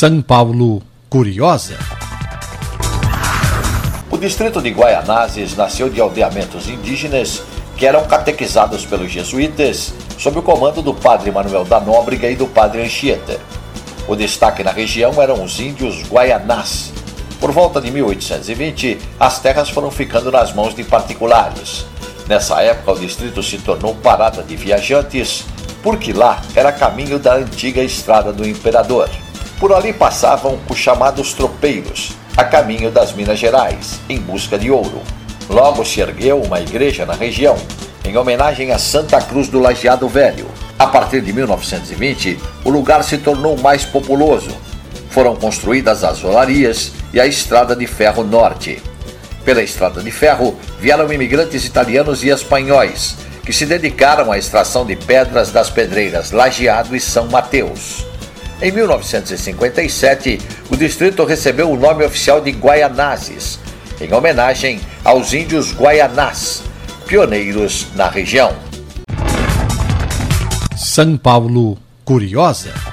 São Paulo Curiosa. O distrito de Guaianazes nasceu de aldeamentos indígenas que eram catequizados pelos jesuítas sob o comando do padre Manuel da Nóbrega e do padre Anchieta. O destaque na região eram os índios guaianás. Por volta de 1820, as terras foram ficando nas mãos de particulares. Nessa época, o distrito se tornou parada de viajantes, porque lá era caminho da antiga Estrada do Imperador. Por ali passavam os chamados tropeiros, a caminho das Minas Gerais, em busca de ouro. Logo se ergueu uma igreja na região, em homenagem a Santa Cruz do Lajeado Velho. A partir de 1920, o lugar se tornou mais populoso. Foram construídas as olarias e a Estrada de Ferro Norte. Pela Estrada de Ferro vieram imigrantes italianos e espanhóis, que se dedicaram à extração de pedras das pedreiras Lajeado e São Mateus. Em 1957, o distrito recebeu o nome oficial de Guaianazes, em homenagem aos índios guaianás, pioneiros na região. São Paulo Curiosa.